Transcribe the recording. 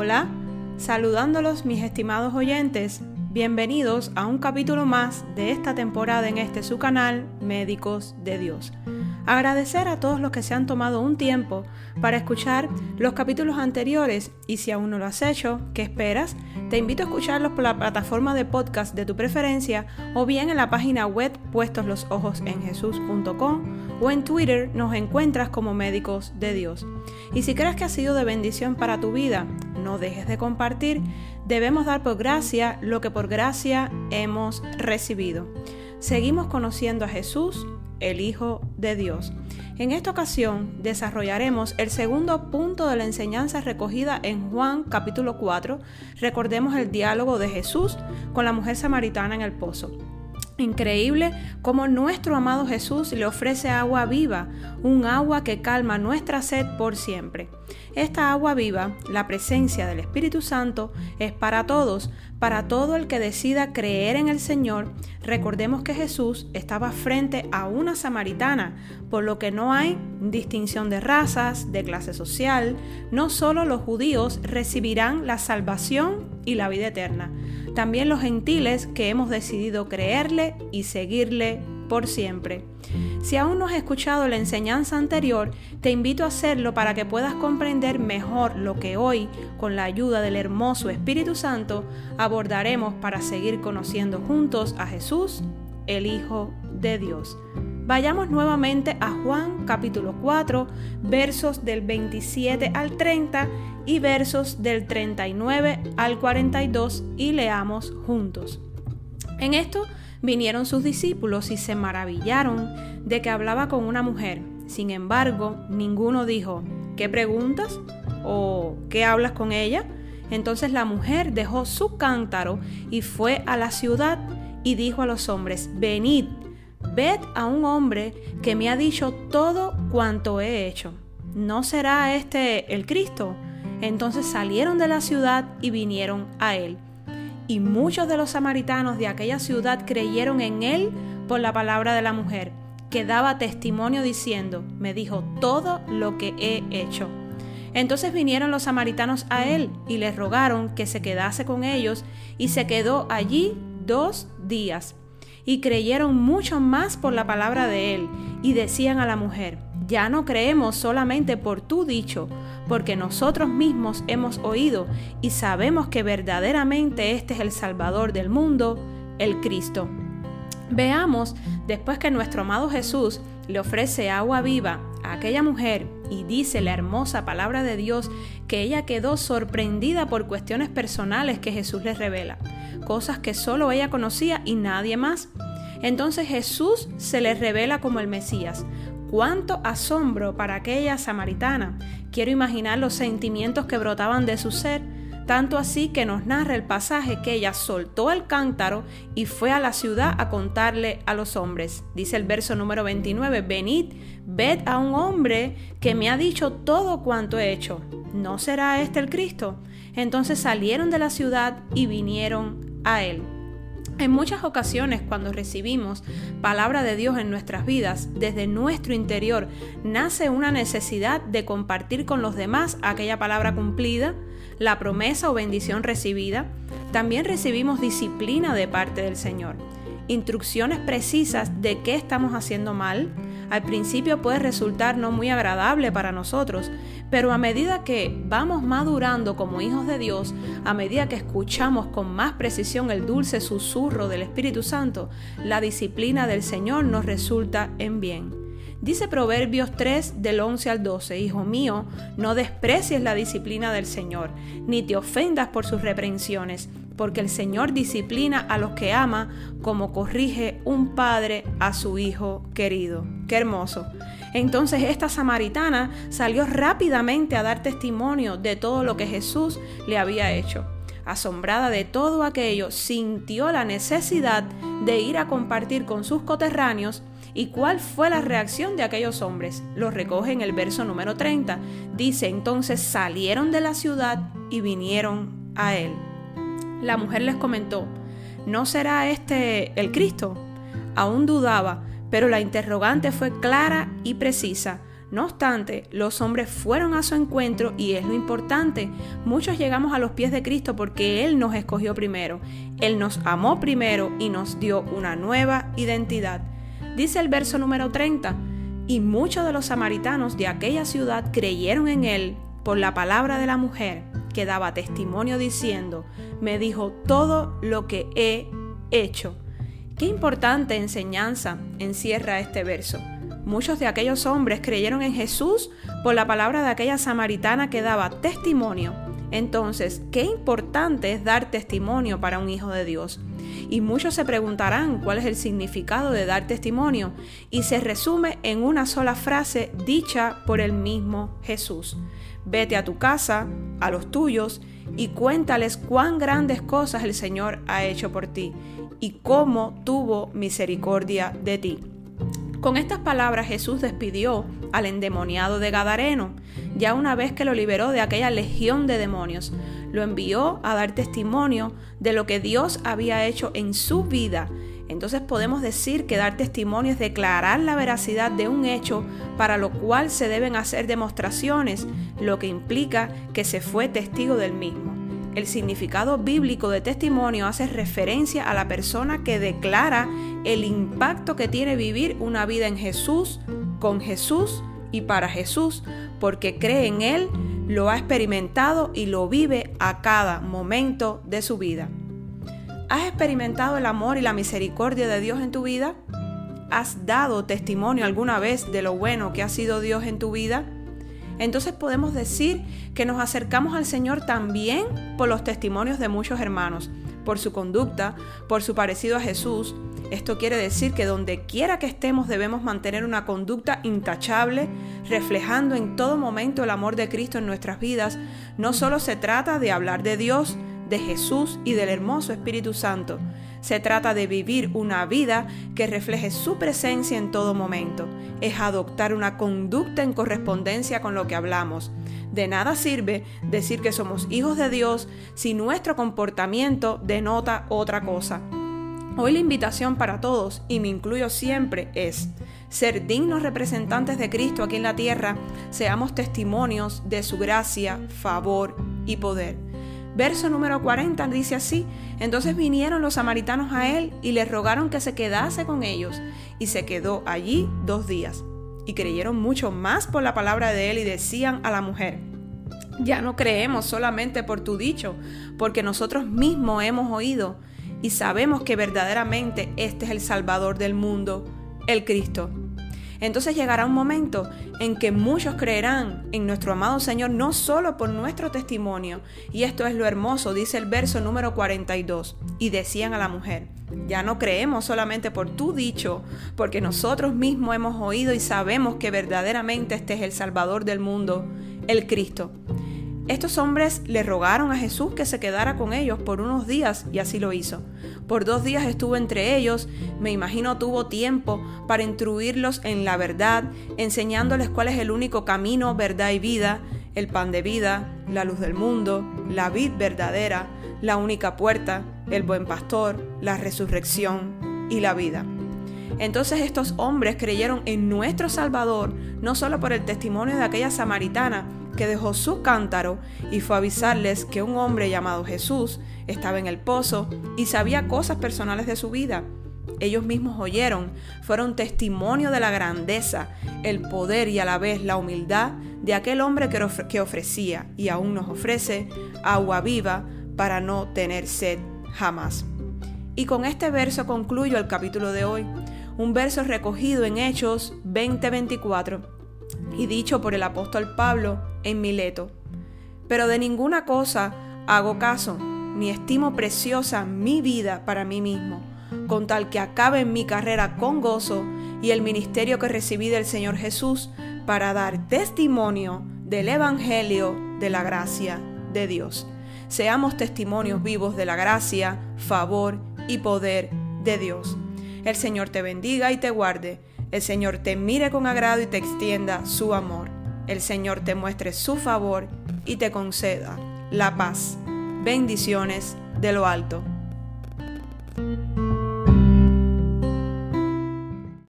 Hola, saludándolos mis estimados oyentes, bienvenidos a un capítulo más de esta temporada en este su canal Médicos de Dios. Agradecer a todos los que se han tomado un tiempo para escuchar los capítulos anteriores y si aún no lo has hecho, ¿qué esperas? Te invito a escucharlos por la plataforma de podcast de tu preferencia o bien en la página web puestoslosojosenjesús.com o en Twitter nos encuentras como Médicos de Dios. Y si crees que ha sido de bendición para tu vida, no dejes de compartir. Debemos dar por gracia lo que por gracia hemos recibido. Seguimos conociendo a Jesús, el Hijo de Dios. En esta ocasión desarrollaremos el segundo punto de la enseñanza recogida en Juan capítulo 4. Recordemos el diálogo de Jesús con la mujer samaritana en el pozo. Increíble cómo nuestro amado Jesús le ofrece agua viva, un agua que calma nuestra sed por siempre. Esta agua viva, la presencia del Espíritu Santo, es para todos, para todo el que decida creer en el Señor. Recordemos que Jesús estaba frente a una samaritana, por lo que no hay distinción de razas, de clase social. No solo los judíos recibirán la salvación y la vida eterna, también los gentiles que hemos decidido creerle y seguirle por siempre. Si aún no has escuchado la enseñanza anterior, te invito a hacerlo para que puedas comprender mejor lo que hoy, con la ayuda del hermoso Espíritu Santo, abordaremos para seguir conociendo juntos a Jesús, el Hijo de Dios. Vayamos nuevamente a Juan capítulo 4, versos del 27 al 30 y versos del 39 al 42 y leamos juntos. En esto Vinieron sus discípulos y se maravillaron de que hablaba con una mujer. Sin embargo, ninguno dijo, ¿qué preguntas? ¿O qué hablas con ella? Entonces la mujer dejó su cántaro y fue a la ciudad y dijo a los hombres, venid, ved a un hombre que me ha dicho todo cuanto he hecho. ¿No será este el Cristo? Entonces salieron de la ciudad y vinieron a él y muchos de los samaritanos de aquella ciudad creyeron en él por la palabra de la mujer, que daba testimonio diciendo, me dijo todo lo que he hecho. Entonces vinieron los samaritanos a él y le rogaron que se quedase con ellos y se quedó allí dos días. Y creyeron mucho más por la palabra de él y decían a la mujer, ya no creemos solamente por tu dicho, porque nosotros mismos hemos oído y sabemos que verdaderamente este es el Salvador del mundo, el Cristo. Veamos, después que nuestro amado Jesús le ofrece agua viva a aquella mujer y dice la hermosa palabra de Dios que ella quedó sorprendida por cuestiones personales que Jesús le revela, cosas que solo ella conocía y nadie más. Entonces Jesús se le revela como el Mesías, Cuánto asombro para aquella samaritana. Quiero imaginar los sentimientos que brotaban de su ser, tanto así que nos narra el pasaje que ella soltó el cántaro y fue a la ciudad a contarle a los hombres. Dice el verso número 29, venid, ved a un hombre que me ha dicho todo cuanto he hecho. ¿No será este el Cristo? Entonces salieron de la ciudad y vinieron a él. En muchas ocasiones cuando recibimos palabra de Dios en nuestras vidas, desde nuestro interior nace una necesidad de compartir con los demás aquella palabra cumplida, la promesa o bendición recibida. También recibimos disciplina de parte del Señor, instrucciones precisas de qué estamos haciendo mal, al principio puede resultar no muy agradable para nosotros, pero a medida que vamos madurando como hijos de Dios, a medida que escuchamos con más precisión el dulce susurro del Espíritu Santo, la disciplina del Señor nos resulta en bien. Dice Proverbios 3 del 11 al 12, Hijo mío, no desprecies la disciplina del Señor, ni te ofendas por sus reprensiones porque el Señor disciplina a los que ama como corrige un padre a su hijo querido. Qué hermoso. Entonces esta samaritana salió rápidamente a dar testimonio de todo lo que Jesús le había hecho. Asombrada de todo aquello, sintió la necesidad de ir a compartir con sus coterráneos ¿Y cuál fue la reacción de aquellos hombres? Lo recoge en el verso número 30. Dice, entonces salieron de la ciudad y vinieron a él. La mujer les comentó, ¿no será este el Cristo? Aún dudaba, pero la interrogante fue clara y precisa. No obstante, los hombres fueron a su encuentro y es lo importante. Muchos llegamos a los pies de Cristo porque Él nos escogió primero. Él nos amó primero y nos dio una nueva identidad. Dice el verso número 30, y muchos de los samaritanos de aquella ciudad creyeron en Él por la palabra de la mujer que daba testimonio diciendo, me dijo todo lo que he hecho. Qué importante enseñanza encierra este verso. Muchos de aquellos hombres creyeron en Jesús por la palabra de aquella samaritana que daba testimonio. Entonces, qué importante es dar testimonio para un hijo de Dios. Y muchos se preguntarán cuál es el significado de dar testimonio, y se resume en una sola frase dicha por el mismo Jesús. Vete a tu casa, a los tuyos, y cuéntales cuán grandes cosas el Señor ha hecho por ti, y cómo tuvo misericordia de ti. Con estas palabras Jesús despidió al endemoniado de Gadareno, ya una vez que lo liberó de aquella legión de demonios. Lo envió a dar testimonio de lo que Dios había hecho en su vida. Entonces podemos decir que dar testimonio es declarar la veracidad de un hecho para lo cual se deben hacer demostraciones, lo que implica que se fue testigo del mismo. El significado bíblico de testimonio hace referencia a la persona que declara el impacto que tiene vivir una vida en Jesús, con Jesús y para Jesús, porque cree en Él, lo ha experimentado y lo vive a cada momento de su vida. ¿Has experimentado el amor y la misericordia de Dios en tu vida? ¿Has dado testimonio alguna vez de lo bueno que ha sido Dios en tu vida? entonces podemos decir que nos acercamos al Señor también por los testimonios de muchos hermanos, por su conducta, por su parecido a Jesús. Esto quiere decir que donde quiera que estemos debemos mantener una conducta intachable, reflejando en todo momento el amor de Cristo en nuestras vidas. No solo se trata de hablar de Dios, de Jesús y del hermoso Espíritu Santo, se trata de vivir una vida que refleje su presencia en todo momento. Es adoptar una conducta en correspondencia con lo que hablamos. De nada sirve decir que somos hijos de Dios si nuestro comportamiento denota otra cosa. Hoy la invitación para todos, y me incluyo siempre, es ser dignos representantes de Cristo aquí en la tierra, seamos testimonios de su gracia, favor y poder. Verso número 40 dice así, entonces vinieron los samaritanos a él y le rogaron que se quedase con ellos, y se quedó allí dos días. Y creyeron mucho más por la palabra de él y decían a la mujer, ya no creemos solamente por tu dicho, porque nosotros mismos hemos oído y sabemos que verdaderamente este es el Salvador del mundo, el Cristo. Entonces llegará un momento en que muchos creerán en nuestro amado Señor no solo por nuestro testimonio, y esto es lo hermoso, dice el verso número 42, y decían a la mujer, ya no creemos solamente por tu dicho, porque nosotros mismos hemos oído y sabemos que verdaderamente este es el Salvador del mundo, el Cristo. Estos hombres le rogaron a Jesús que se quedara con ellos por unos días y así lo hizo. Por dos días estuvo entre ellos, me imagino tuvo tiempo para instruirlos en la verdad, enseñándoles cuál es el único camino, verdad y vida, el pan de vida, la luz del mundo, la vid verdadera, la única puerta, el buen pastor, la resurrección y la vida. Entonces estos hombres creyeron en nuestro Salvador, no solo por el testimonio de aquella samaritana, que dejó su cántaro y fue a avisarles que un hombre llamado Jesús estaba en el pozo y sabía cosas personales de su vida. Ellos mismos oyeron, fueron testimonio de la grandeza, el poder y a la vez la humildad de aquel hombre que, ofrecía y aún nos ofrece agua viva para no tener sed jamás. Y con este verso concluyo el capítulo de hoy, un verso recogido en Hechos 20:24 y dicho por el apóstol Pablo en Mileto. Pero de ninguna cosa hago caso, ni estimo preciosa mi vida para mí mismo, con tal que acabe mi carrera con gozo y el ministerio que recibí del Señor Jesús para dar testimonio del Evangelio de la gracia de Dios. Seamos testimonios vivos de la gracia, favor y poder de Dios. El Señor te bendiga y te guarde. El Señor te mire con agrado y te extienda su amor. El Señor te muestre su favor y te conceda la paz. Bendiciones de lo alto.